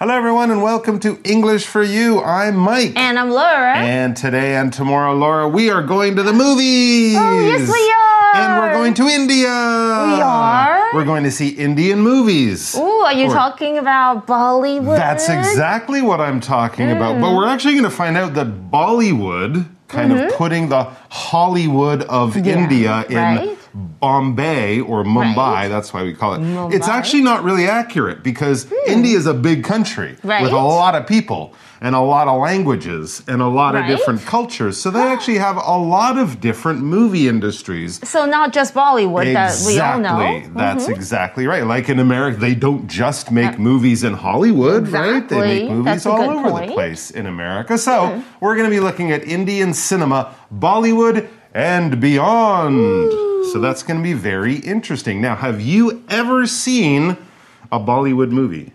Hello, everyone, and welcome to English for You. I'm Mike. And I'm Laura. And today and tomorrow, Laura, we are going to the movies. Oh, yes, we are. And we're going to India. We are? We're going to see Indian movies. Ooh, are you Or- talking about Bollywood? That's exactly what I'm talking about. But we're actually going to find out that Bollywood, kind of mm-hmm. putting the Hollywood of India in right. Bombay or Mumbai, Right. that's why we call it. Mumbai. It's actually not really accurate because hmm. India is a big country with a lot of people and a lot of languages and a lot of different cultures. So they ah. actually have a lot of different movie industries. So not just Bollywood that we all know. Mm-hmm. That's exactly right. Like in America, they don't just uh, make movies in Hollywood, right? They make movies all over the place in America. So hmm. we're going to be looking at Indian cinema, Bollywood, and beyond. So that's going to be very interesting. Now, have you ever seen a Bollywood movie?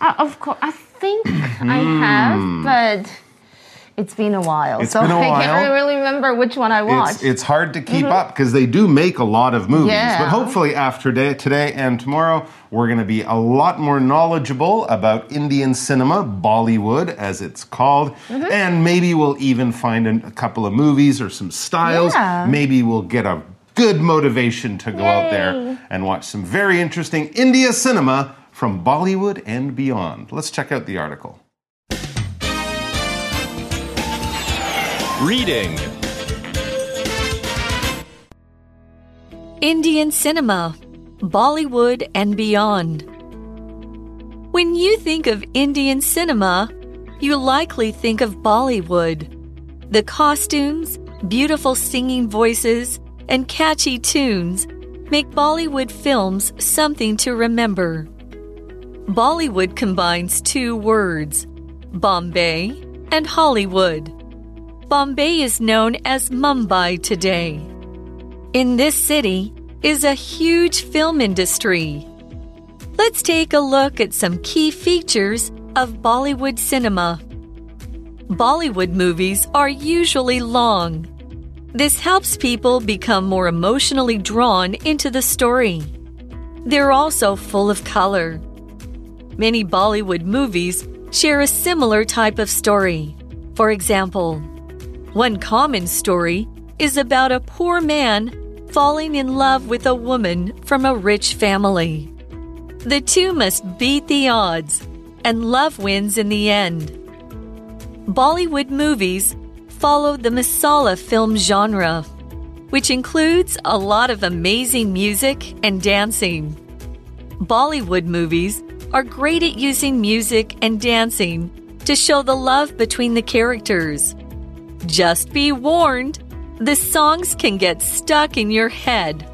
Uh, of course, I think I have, but it's been a while. Hmm. It's so been a I while. can't really remember which one I watched. It's, it's hard to keep up because they do make a lot of movies. Yeah. But hopefully, after day, today and tomorrow, we're going to be a lot more knowledgeable about Indian cinema, Bollywood, as it's called. Mm-hmm. And maybe we'll even find an- a couple of movies or some styles. Yeah. Maybe we'll get a good motivation to go out there and watch some very interesting India cinema from Bollywood and beyond. Let's check out the article. Reading. Indian cinema, Bollywood, and beyond. When you think of Indian cinema, you likely think of Bollywood. The costumes, beautiful singing voices, and catchy tunes make Bollywood films something to remember. Bollywood combines two words, Bombay and Hollywood. Bombay is known as Mumbai today. In this city is a huge film industry. Let's take a look at some key features of Bollywood cinema. Bollywood movies are usually long. This helps people become more emotionally drawn into the story. They're also full of color. Many Bollywood movies share a similar type of story. For example, one common story is about a poor man falling in love with a woman from a rich family. The two must beat the odds, and love wins in the end. Bollywood movies follow the masala film genre, which includes a lot of amazing music and dancing. Bollywood movies are great at using music and dancing to show the love between the characters. Just be warned, the songs can get stuck in your head.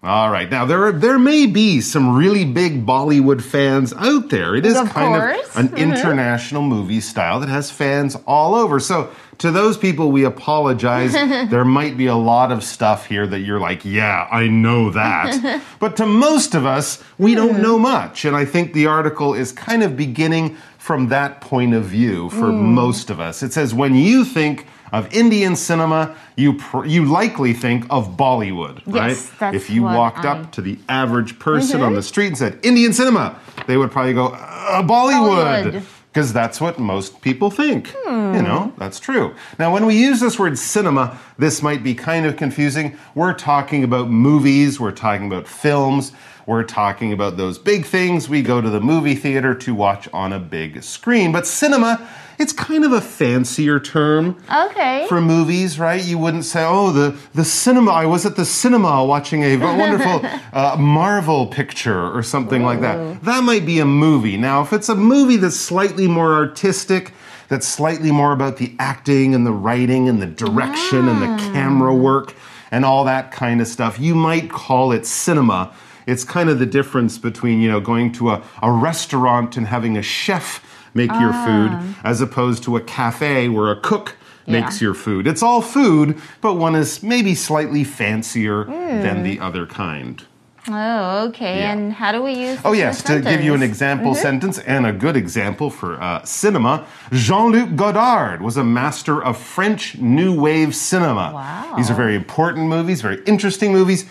All right. Now there are, there may be some really big Bollywood fans out there. It is Of kind course. of an mm-hmm. international movie style that has fans all over. So to those people, we apologize. there might be a lot of stuff here that you're like, yeah, I know that. but to most of us, we don't mm-hmm. know much. And I think the article is kind of beginning from that point of view for mm. most of us. It says when you think of Indian cinema, you pr- you likely think of Bollywood, right? that's if you walked I- Mm-hmm. up to the average person on the street and said Indian cinema, they would probably go uh, Bollywood. Bollywood. Because that's what most people think. Hmm. You know, that's true. Now, when we use this word cinema, this might be kind of confusing. We're talking about movies, we're talking about films, we're talking about those big things we go to the movie theater to watch on a big screen. But cinema, it's kind of a fancier term okay. for movies, right? You wouldn't say, "Oh, the the cinema." I was at the cinema watching a wonderful uh, Marvel picture or something like that. That might be a movie. Now, if it's a movie that's slightly more artistic, that's slightly more about the acting and the writing and the direction and the camera work and all that kind of stuff, you might call it cinema. It's kind of the difference between, you know, going to a, a restaurant and having a chef make your ah. food as opposed to a cafe where a cook makes Yeah. your food. It's all food, but one is maybe slightly fancier than hmm. the other kind. Oh, okay. Yeah. And how do we use? Oh, this in a yes, to give you an example mm-hmm. sentence and a good example for uh, cinema, Jean Luc Godard was a master of French New Wave cinema. Wow. These are very important movies, very interesting movies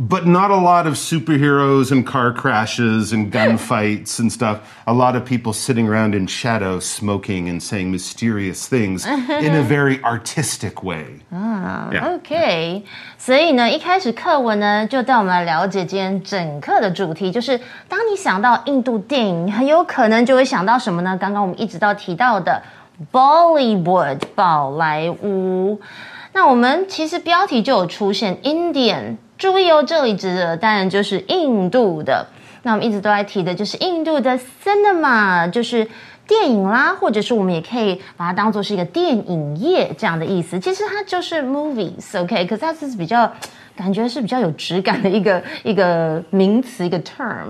but not a lot of superheroes and car crashes and gunfights and stuff. A lot of people sitting around in shadow smoking and saying mysterious things in a very artistic way. Yeah. OK，所以呢，一开始课文呢就带我们来了解今天整课的主题，就是当你想到印度电影，很有可能就会想到什么呢？刚刚我们一直到提到的 Bollywood 宝莱坞。那我们其实标题就有出现 Indian， 注意哦，这里指的当然就是印度的。那我们一直都在提的就是印度的 cinema，就是电影啦，或者是我们也可以把它当做是一个电影业这样的意思。其实它就是 movies，OK，可是它是比较感觉是比较有质感的一个一个名词，一个 term。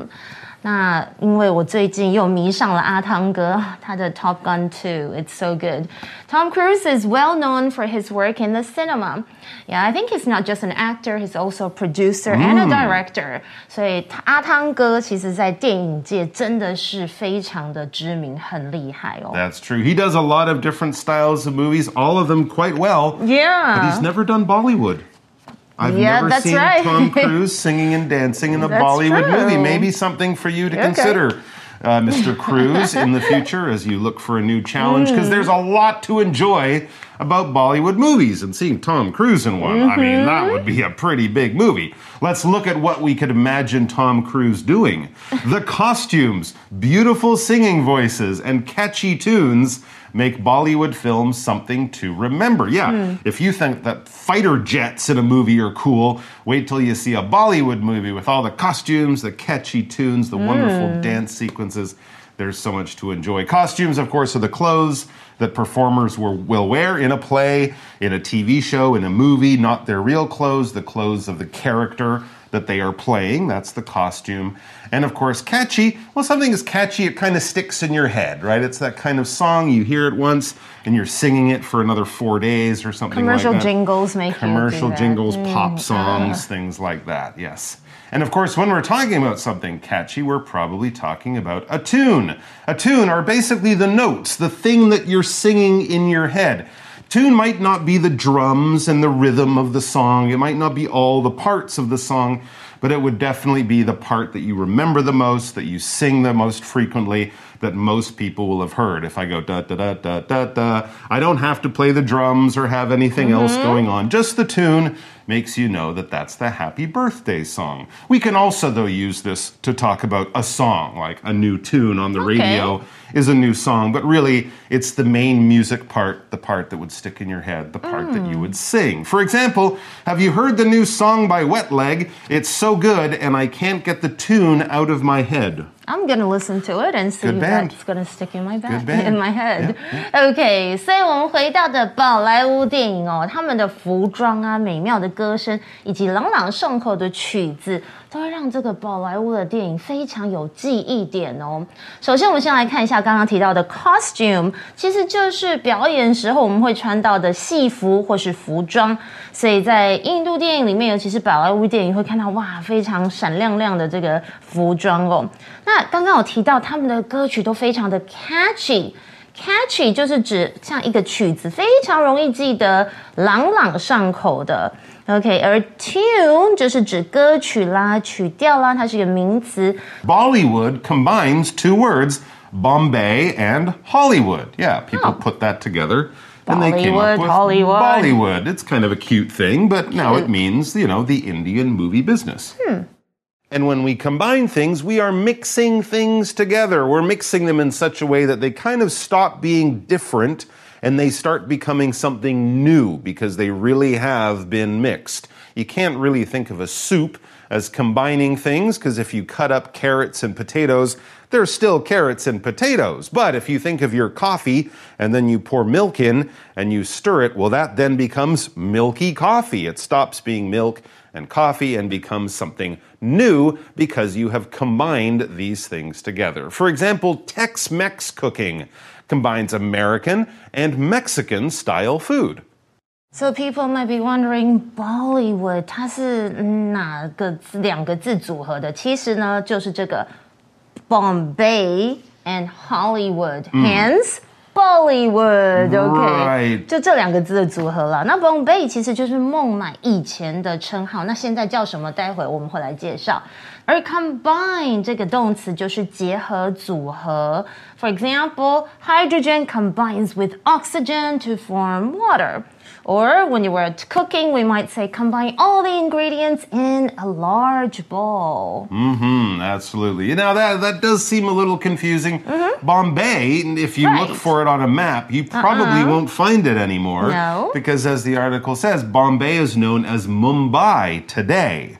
那因为我最近又迷上了阿汤哥，他的 Top Gun 2, it's so good. Tom Cruise is well known for his work in the cinema. Yeah, I think he's not just an actor, he's also a producer and a director. 所以阿汤哥其实在电影界真的是非常的知名，很厉害哦。 That's true. He does a lot of different styles of movies, all of them quite well. But Yeah. he's never done Bollywood. I've Yeah, never that's seen right. Tom Cruise singing and dancing in a That's Bollywood movie. Maybe something for you to Okay. consider, uh, Mr. Cruise, in the future as you look for a new challenge, because there's a lot to enjoy about Bollywood movies. And seeing Tom Cruise in one, I mean, that would be a pretty big movie. Let's look at what we could imagine Tom Cruise doing. The costumes, beautiful singing voices, and catchy tunes make Bollywood films something to remember. Yeah, hmm. if you think that fighter jets in a movie are cool, wait till you see a Bollywood movie with all the costumes, the catchy tunes, the wonderful hmm. dance sequences. There's so much to enjoy. Costumes, of course, are the clothes that performers will, will wear in a play, in a TV show, in a movie, not their real clothes, the clothes of the character that they are playing. That's the costume. And of course, catchy. Well, something is catchy, it kind of sticks in your head, right? It's that kind of song you hear it once and you're singing it for another four days or something Commercial like that. jingles make Commercial jingles, Mm, pop songs, things like that, yes. And of course, when we're talking about something catchy, we're probably talking about a tune. A tune are basically the notes, the thing that you're singing in your head. The tune might not be the drums and the rhythm of the song, it might not be all the parts of the song, but it would definitely be the part that you remember the most, that you sing the most frequently, that most people will have heard. If I go da da da da da da, I don't have to play the drums or have anything else mm-hmm. going on. Just the tune makes you know that that's the happy birthday song. We can also, though, use this to talk about a song, like a new tune on the Okay. radio is a new song, but really it's the main music part, the part that would stick in your head, the part that you mm. would sing. For example, have you heard the new song by Wet Leg? It's so good, and I can't get the tune out of my head. I'm gonna listen to it and see Good if band. that's gonna stick in my back Good band. in my head. OK，所以我们回到的宝莱坞电影哦，他们的服装啊、美妙的歌声以及朗朗上口的曲子， 都会让这个宝莱坞的电影非常有记忆点哦。首先，我们先来看一下刚刚提到的 costume，其实就是表演时候我们会穿到的戏服或是服装。所以在印度电影里面，尤其是宝莱坞电影，会看到哇非常闪亮亮的这个服装哦。那刚刚有提到他们的歌曲都非常的 catchy。Catchy 就是指像一个曲子非常容易记得、朗朗上口的。OK，而 tune 就是指歌曲啦、曲调啦，它是一个名词。 Bollywood combines two words, Bombay and Hollywood. Yeah, people Oh. put that together. And they came Bollywood, up with Hollywood. Bollywood. It's kind of a cute thing, but now it Cute. means, you know, the Indian movie business. And when we combine things, we are mixing things together. We're mixing them in such a way that they kind of stop being different and they start becoming something new because they really have been mixed. You can't really think of a soup as combining things because if you cut up carrots and potatoes, they're still carrots and potatoes. But if you think of your coffee and then you pour milk in and you stir it, well, that then becomes milky coffee. It stops being milk and coffee and becomes something new because you have combined these things together. For example, Tex Mex cooking combines American and Mexican style food. So people might be wondering, Bollywood 它是哪个字两个字组合的？其实呢，就是这个 Bombay and Hollywood. Hence Bollywood，OK，、 Right 就这两个字的组合了。那 Bombay 其实就是孟买以前的称号，那现在叫什么？待会我们会来介绍。 而 combine 这个动词就是结合、组合。For example, hydrogen combines with oxygen to form water. Or when you were cooking, we might say combine all the ingredients in a large bowl. hmm absolutely. Now that that does seem a little confusing. Bombay, if you look Mm-hmm. Right. for it on a map, you probably won't find it anymore. No. Because as the article says, Bombay is known as Mumbai today.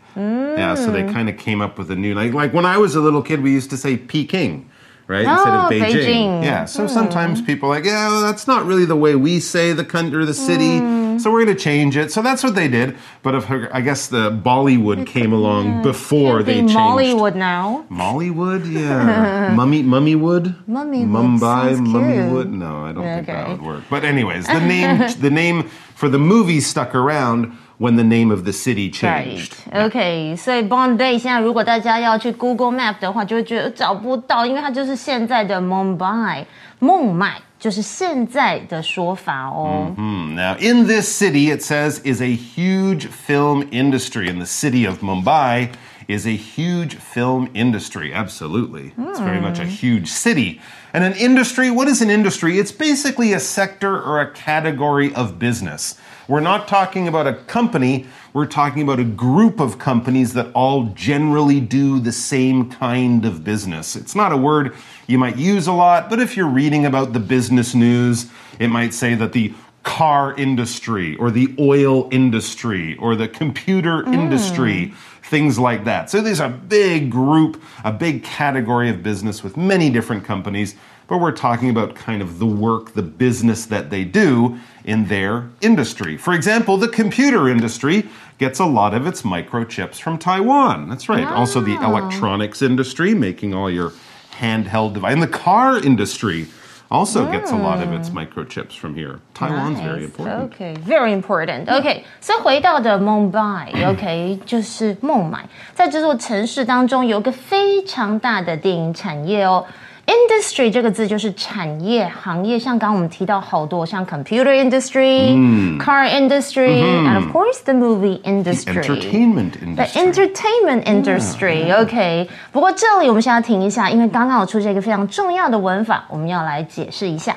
Yeah, so Mm. they kind of came up with a new like like when I was a little kid, we used to say Peking. Right instead Oh, of Beijing. Beijing. Hmm. Yeah, so sometimes people are like, yeah, well, that's not really the way we say the country or the city. Hmm. So we're going to change it. So that's what they did. But if I guess the Bollywood came along before Can't they be changed. Mollywood now. Mollywood, yeah. Mummy, Mummywood, Mummywood Mumbai. Mummywood. No, I don't think that would work. But anyways, the name, the name for the movie stuck around when the name of the city changed. Right. OK，所以 Bombay 现在如果大家要去 Google Map 的话，就会觉得找不到，因为它就是现在的 Mumbai，孟买就是现在的说法哦。 Hmm, Now, in this city, it says, is a huge film industry. In the city of Mumbai is a huge film industry. Absolutely. It's very much a huge city. And an industry, what is an industry? It's basically a sector or a category of business. We're not talking about a company, we're talking about a group of companies that all generally do the same kind of business. It's not a word you might use a lot, but if you're reading about the business news, it might say that the car industry or the oil industry or the computer hmm. industry, things like that. So there's a big group, a big category of business with many different companies, but we're talking about kind of the work, the business that they do in their industry. For example, the computer industry gets a lot of its microchips from Taiwan. That's right. Also, the electronics industry, making all your handheld device, and the car industry also gets a lot of its microchips from here. Taiwan's very Nice. important. Okay, very important. OK，所以回到的 Mumbai，OK，、就是孟买，在这座城市当中有一个非常大的电影产业哦。 Industry 这个字就是产业、行业，像刚刚我们提到好多，像 computer industry、car industry，and of course the movie industry。Entertainment industry. entertainment industry，OK、不过这里我们先要停一下，因为刚刚有出现一个非常重要的文法，我们要来解释一下。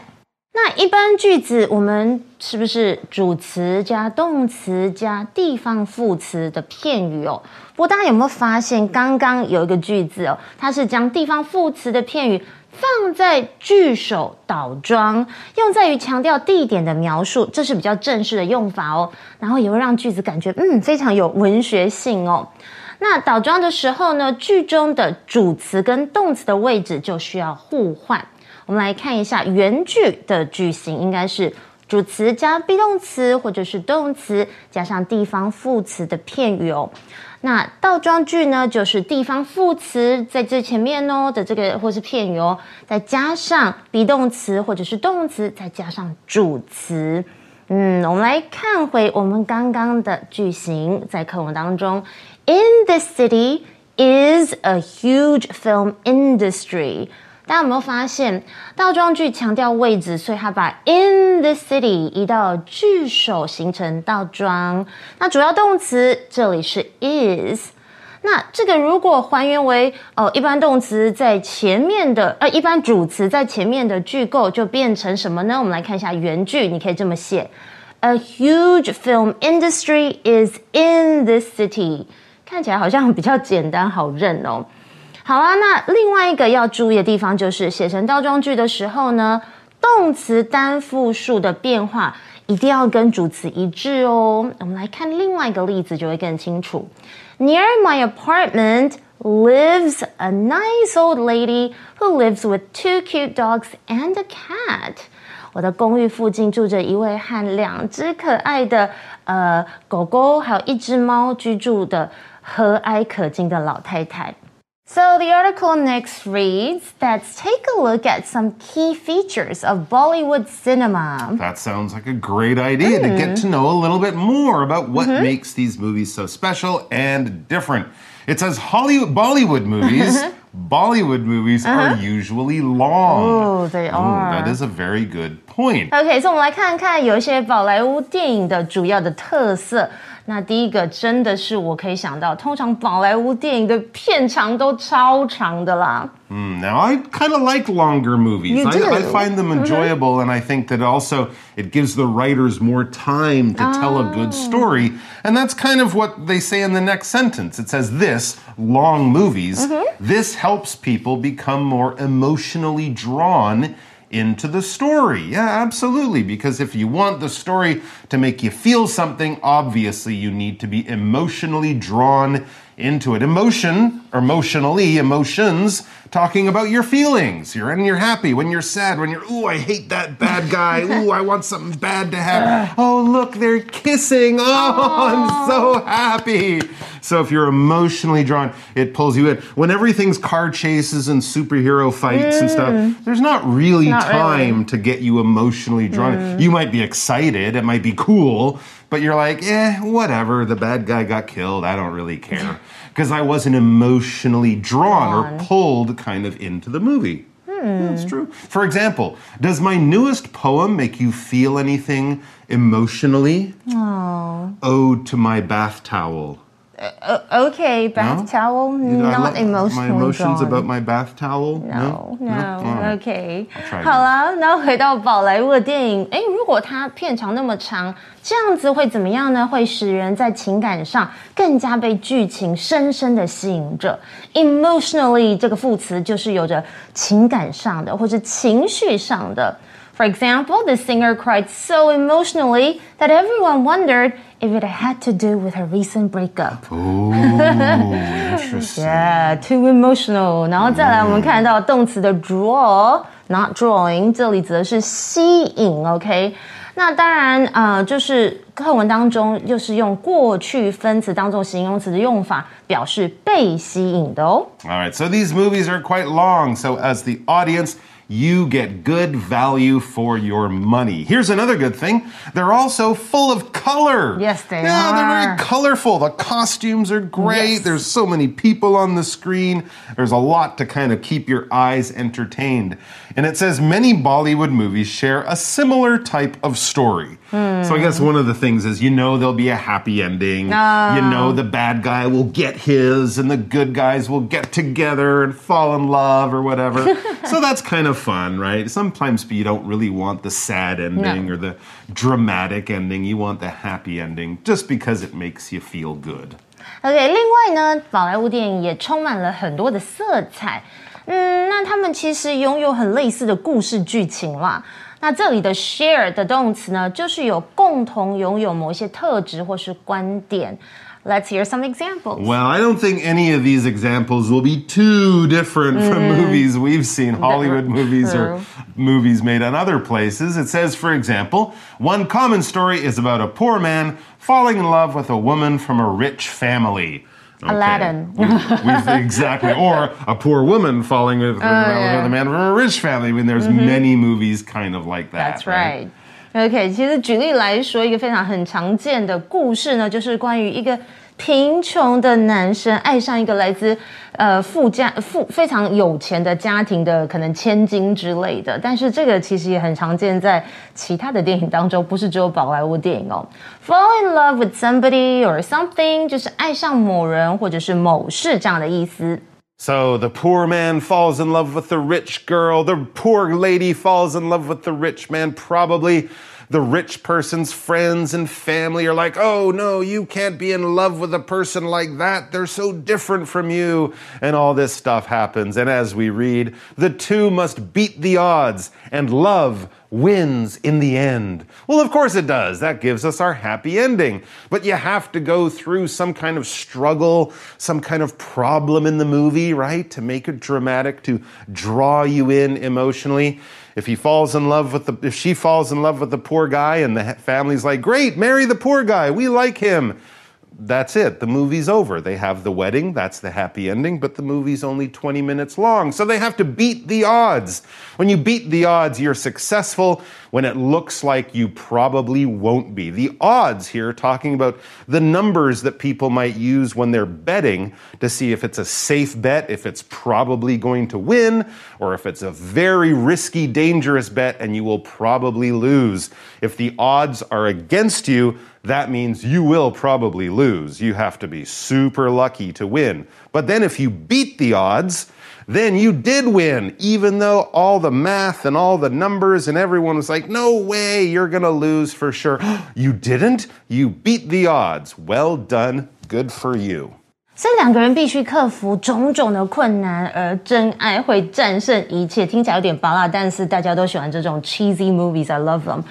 那一般句子我们是不是主词加动词加地方副词的片语哦？不过大家有没有发现，刚刚有一个句子哦，它是将地方副词的片语放在句首倒装，用在于强调地点的描述，这是比较正式的用法哦。然后也会让句子感觉嗯非常有文学性哦。那倒装的时候呢，句中的主词跟动词的位置就需要互换。我们来看一下原句的句型，应该是主词加 be 动词，或者是动词加上地方副词的片语哦。那倒装句呢，就是地方副词在最前面哦的这个或是片语哦，再加上 be 动词或者是动词，再加上主词。嗯，我们来看回我们刚刚的句型，在课文当中，In this city is a huge film industry。大家有没有发现，倒装句强调位置，所以它把 in the city 移到句首，形成倒装。那主要动词这里是 is。那这个如果还原为哦，一般动词在前面的，呃，一般主词在前面的句构就变成什么呢？我们来看一下原句，你可以这么写：A huge film industry is in this city。看起来好像比较简单好认哦。好啊，那另外一个要注意的地方就是写成倒装句的时候呢，动词单复数的变化一定要跟主词一致哦。我们来看另外一个例子就会更清楚。Near my apartment lives a nice old lady who lives with two cute dogs and a cat. 我的公寓附近住着一位和两只可爱的呃狗狗，还有一只猫居住的和蔼可亲的老太太。So the article next reads, let's take a look at some key features of Bollywood cinema. That sounds like a great idea to get to know a little bit more about what makes these movies so special and different. It says Hollywood Bollywood movies Bollywood movies are usually long. Oh, they Ooh, are. that is a very good point. OK，所以我们来看看有一些宝莱坞电影的主要的特色。 那第一个真的是我可以想到，通常宝莱坞电影的片长都超长的啦。 Mm, now I kind of like longer movies. You I, I do? find them enjoyable, and I think that also it gives the writers more time to tell a good story. And that's kind of what they say in the next sentence. It says this long movies. This helps people become more emotionally drawn into the story. Yeah, absolutely. Because if you want the story to make you feel something, obviously you need to be emotionally drawn into it. Emotion, emotionally, emotions, talking about your feelings. You're when you're happy, when you're sad, when you're, ooh, I hate that bad guy. Ooh, I want something bad to happen. Oh, look, they're kissing. Oh, I'm so happy. So if you're emotionally drawn, it pulls you in. When everything's car chases and superhero fights and stuff, there's not really Not really. time to get you emotionally drawn. You might be excited, it might be cool, but you're like, eh, whatever. The bad guy got killed. I don't really care. Because I wasn't emotionally drawn or pulled kind of into the movie. That's hmm. true. For example, does my newest poem make you feel anything emotionally? Oh. Ode to my bath towel. OK, bath No? towel You know, I not lo- emotionally My emotions drawn. about my bath towel? No, no, Oh. OK， try 好啦，那回到宝莱坞的电影，诶，如果它片长那么长，这样子会怎么样呢？会使人在情感上更加被剧情深深的吸引着。Emotionally 这个副词就是有着情感上的或者情绪上的。For example, the singer cried so emotionally that everyone wondered if it had to do with her recent breakup. Oh, interesting. Yeah, too emotional. 然后再来，我们看到动词的 draw，not drawing，这里指的是吸引。OK，那当然，呃，就是课文当中又是用过去分词当做形容词的用法，表示被吸引的哦。 All right, so these movies are quite long. So, as the audience, you get good value for your money. Here's another good thing they're also full of color. Yes, they are. yeah, they're very colorful. The costumes are great. Yes. There's so many people on the screen. There's a lot to kind of keep your eyes entertained. And it says many Bollywood movies share a similar type of story. So, I guess one of the things is you know there'll be a happy ending. You ah. know the bad guy will get his and the good guys will get together and fall in love or whatever. so that's kind of fun, right? Sometimes you don't really want the sad ending No. or the dramatic ending. You want the happy ending just because it makes you feel good. OK，另外呢，宝莱坞电影也充满了很多的色彩。嗯，那他们其实拥有很类似的故事剧情啦。那这里的 share 的动词呢，就是有共同拥有某一些特质或是观点。 Let's hear some examples. Well, I don't think any of these examples will be too different from mm. movies we've seen, Hollywood movies or movies made on other places. It says, for example, one common story is about a poor man falling in love with a woman from a rich family. Okay. Aladdin. We've- we've- exactly. Or a poor woman falling with, oh, with yeah. a man from a rich family. I mean, there's mm-hmm. many movies kind of like that. That's right. OK，其实举例来说，一个非常很常见的故事呢，就是关于一个贫穷的男生爱上一个来自呃富家富非常有钱的家庭的可能千金之类的。但是这个其实也很常见在其他的电影当中，不是只有宝莱坞电影哦。Fall in love with somebody or something 就是爱上某人或者是某事这样的意思。So the poor man falls in love with the rich girl. The poor lady falls in love with the rich man. Probably the rich person's friends and family are like, oh no, you can't be in love with a person like that. They're so different from you. And all this stuff happens. And as we read, the two must beat the odds and love wins in the end. Well, of course it does. That gives us our happy ending. But you have to go through some kind of struggle, some kind of problem in the movie, right? To make it dramatic, to draw you in emotionally. If he falls in love with the, if she falls in love with the poor guy and the family's like, great, marry the poor guy. We like him. That's it. The movie's over. They have the wedding, that's the happy ending, but the movie's only 20 minutes long. So they have to beat the odds. When you beat the odds, you're successful when it looks like you probably won't be. The odds here, talking about the numbers that people might use when they're betting to see if it's a safe bet, if it's probably going to win, or if it's a very risky, dangerous bet and you will probably lose. If the odds are against you, that means you will probably lose. You have to be super lucky to win. But then if you beat the odds, then you did win, even though all the math and all the numbers and everyone was like, no way, you're gonna lose for sure. you didn't? You beat the odds. Well done. Good for you. 所以两个人必须克服种种的困难，而真爱会战胜一切。听起来有点拔辣，但是大家都喜欢这种 cheesy movies. I love them.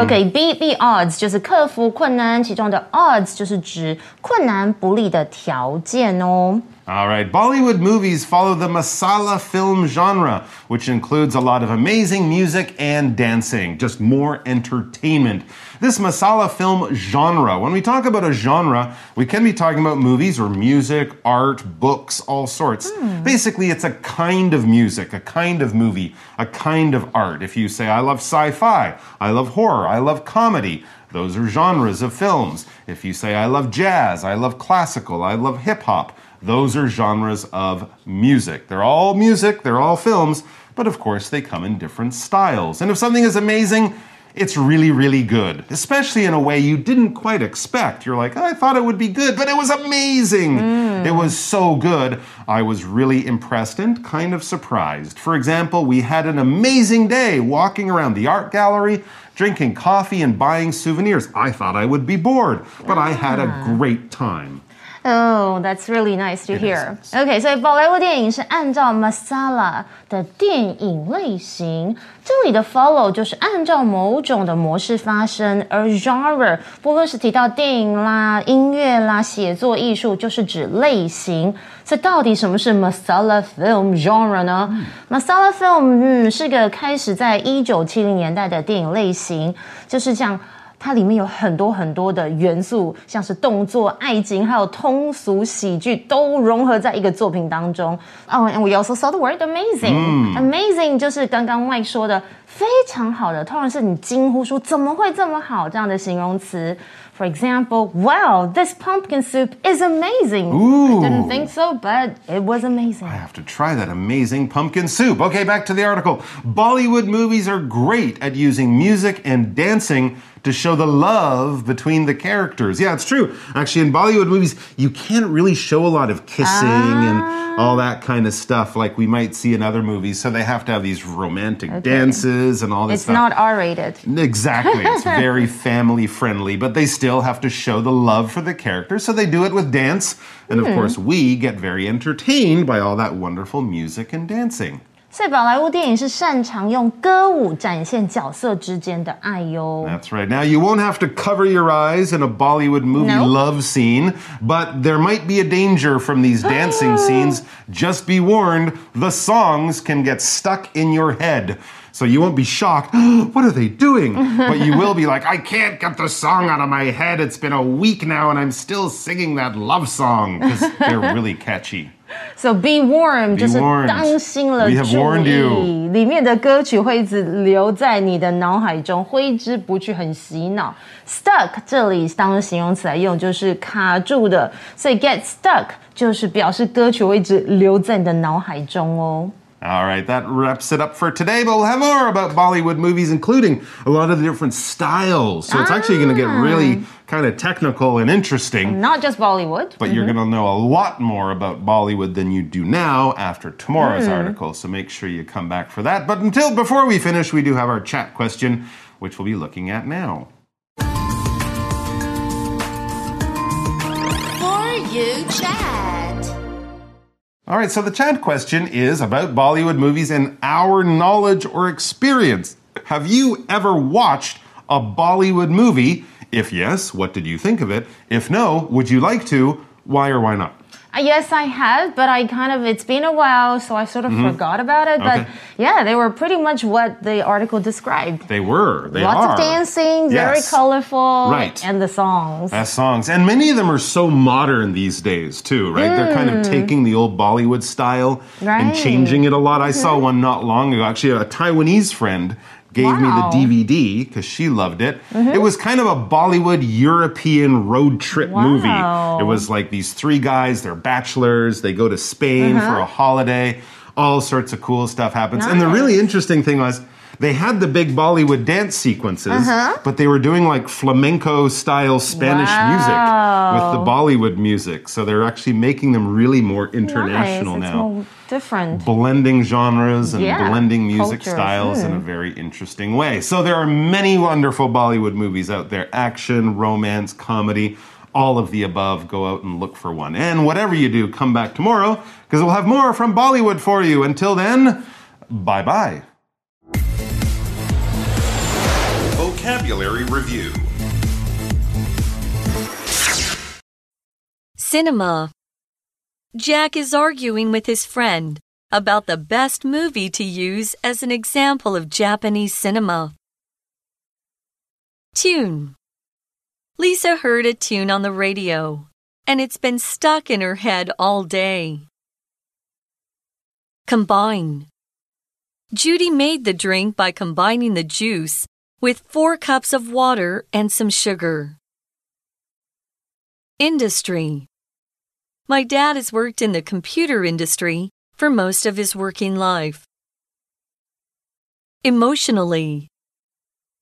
OK, beat the odds 就是克服困难，其中的 odds 就是指困难不利的条件哦。All right, Bollywood movies follow the masala film genre, which includes a lot of amazing music and dancing, just more entertainment. This masala film genre, when we talk about a genre, we can be talking about movies or music, art, books, all sorts. Hmm. Basically, it's a kind of music, a kind of movie, a kind of art. If you say, I love sci fi, I love horror, I love comedy, those are genres of films. If you say, I love jazz, I love classical, I love hip hop, those are genres of music. They're all music, they're all films, but of course they come in different styles. And if something is amazing, it's really, really good, especially in a way you didn't quite expect. You're like, I thought it would be good, but it was amazing. Mm. It was so good. I was really impressed and kind of surprised. For example, we had an amazing day walking around the art gallery, drinking coffee, and buying souvenirs. I thought I would be bored, but I had a ah. great time. Oh, that's really nice to It hear. is. OK，所以宝莱坞电影是按照 masala 的电影类型，这里的 follow 就是按照某种的模式发生，而 genre 不论是提到电影啦、音乐啦、写作艺术，就是指类型。所以到底什么是 masala film genre 呢、m a s a l a film 嗯是个开始在一九七零年代的电影类型，就是像。 它里面有很多很多的元素，像是动作、爱情，还有通俗喜剧，都融合在一个作品当中。哦、oh,，and we also saw the word amazing、amazing 就是刚刚 Mike 说的非常好的，通常是你惊呼说怎么会这么好这样的形容词。For example, wow, this pumpkin soup is amazing. Ooh. I didn't think so, but it was amazing. I have to try that amazing pumpkin soup. Okay, back to the article. Bollywood movies are great at using music and dancing to show the love between the characters. Yeah, it's true. Actually, in Bollywood movies, you can't really show a lot of kissing and ah. all that kind of stuff like we might see in other movies. So they have to have these romantic dances and all this It's stuff. not R-rated. Exactly. It's very family friendly, but they still have to show the love for the characters. So they do it with dance. And of hmm. course, we get very entertained by all that wonderful music and dancing. 所以宝莱坞电影是擅长用歌舞展现角色之间的爱哟。 That's right. Now, you won't have to cover your eyes in a Bollywood movie No. love scene, but there might be a danger from these dancing scenes. Just be warned, the songs can get stuck in your head. So you won't be shocked. what are they doing? but you will be like, I can't get the song out of my head. It's been a week now and I'm still singing that love song because they're really catchy. So be warned，就是.当心了注意里面的歌曲会一直留在你的脑海中，挥之不去，很洗脑。Stuck 这里当形容词来用，就是卡住的，所以 get stuck 就是表示歌曲会一直留在你的脑海中哦。All right, that wraps it up for today, but we'll have more about Bollywood movies, including a lot of the different styles. So it's actually going to get really ah. kind of technical and interesting. Not just Bollywood. But you're mm-hmm. going to know a lot more about Bollywood than you do now after tomorrow's mm. article. So make sure you come back for that. But until before we finish, we do have our chat question, which we'll be looking at now. For you chat. All right, so the chat question is about Bollywood movies and our knowledge or experience. Have you ever watched a Bollywood movie? If yes, what did you think of it? If no, would you like to? Why or why not? Uh, yes, I have, but I kind of, it's been a while, so I sort of forgot about it. But Okay. yeah, they were pretty much what the article described. They were. They Lots are. of dancing, very Yes. colorful, Right. and the songs. Best songs. And many of them are so modern these days, too, right? They're kind of taking the old Bollywood style and Mm. Right. Mm-hmm. changing it a lot. I saw one not long ago. Actually, a Taiwanese friend gave me the Mm-hmm. DVD because she loved it. It was kind of a Bollywood European road trip movie. It was like these three guys, they're bachelors, they go to Spain Uh-huh. for a holiday. All sorts of cool stuff happens. And the really interesting thing was, they had the big Bollywood dance sequences, Uh-huh. but they were doing like flamenco style Spanish music with the Bollywood music. So they're actually making them really more international nice. It's now. different. Blending genres and Yeah, blending music cultures. styles in a very interesting way. So there are many wonderful Bollywood movies out there action, romance, comedy. All of the above, go out and look for one. And whatever you do, come back tomorrow because we'll have more from Bollywood for you. Until then, bye bye. Vocabulary Review Cinema. Jack is arguing with his friend about the best movie to use as an example of Japanese cinema. Tune. Lisa heard a tune on the radio, and it's been stuck in her head all day. Combine. Judy made the drink by combining the juice with four cups of water and some sugar. Industry. My dad has worked in the computer industry for most of his working life. Emotionally.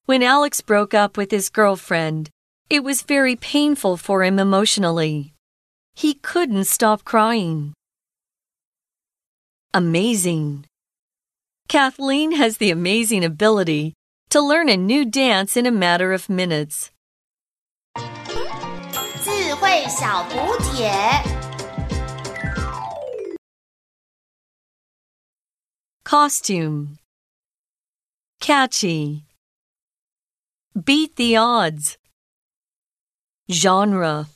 When Alex broke up with his girlfriend, it was very painful for him emotionally. He couldn't stop crying. Amazing. Kathleen has the amazing ability to learn a new dance in a matter of minutes. 智慧小补帖。 Costume. Catchy. Beat the odds. Genre.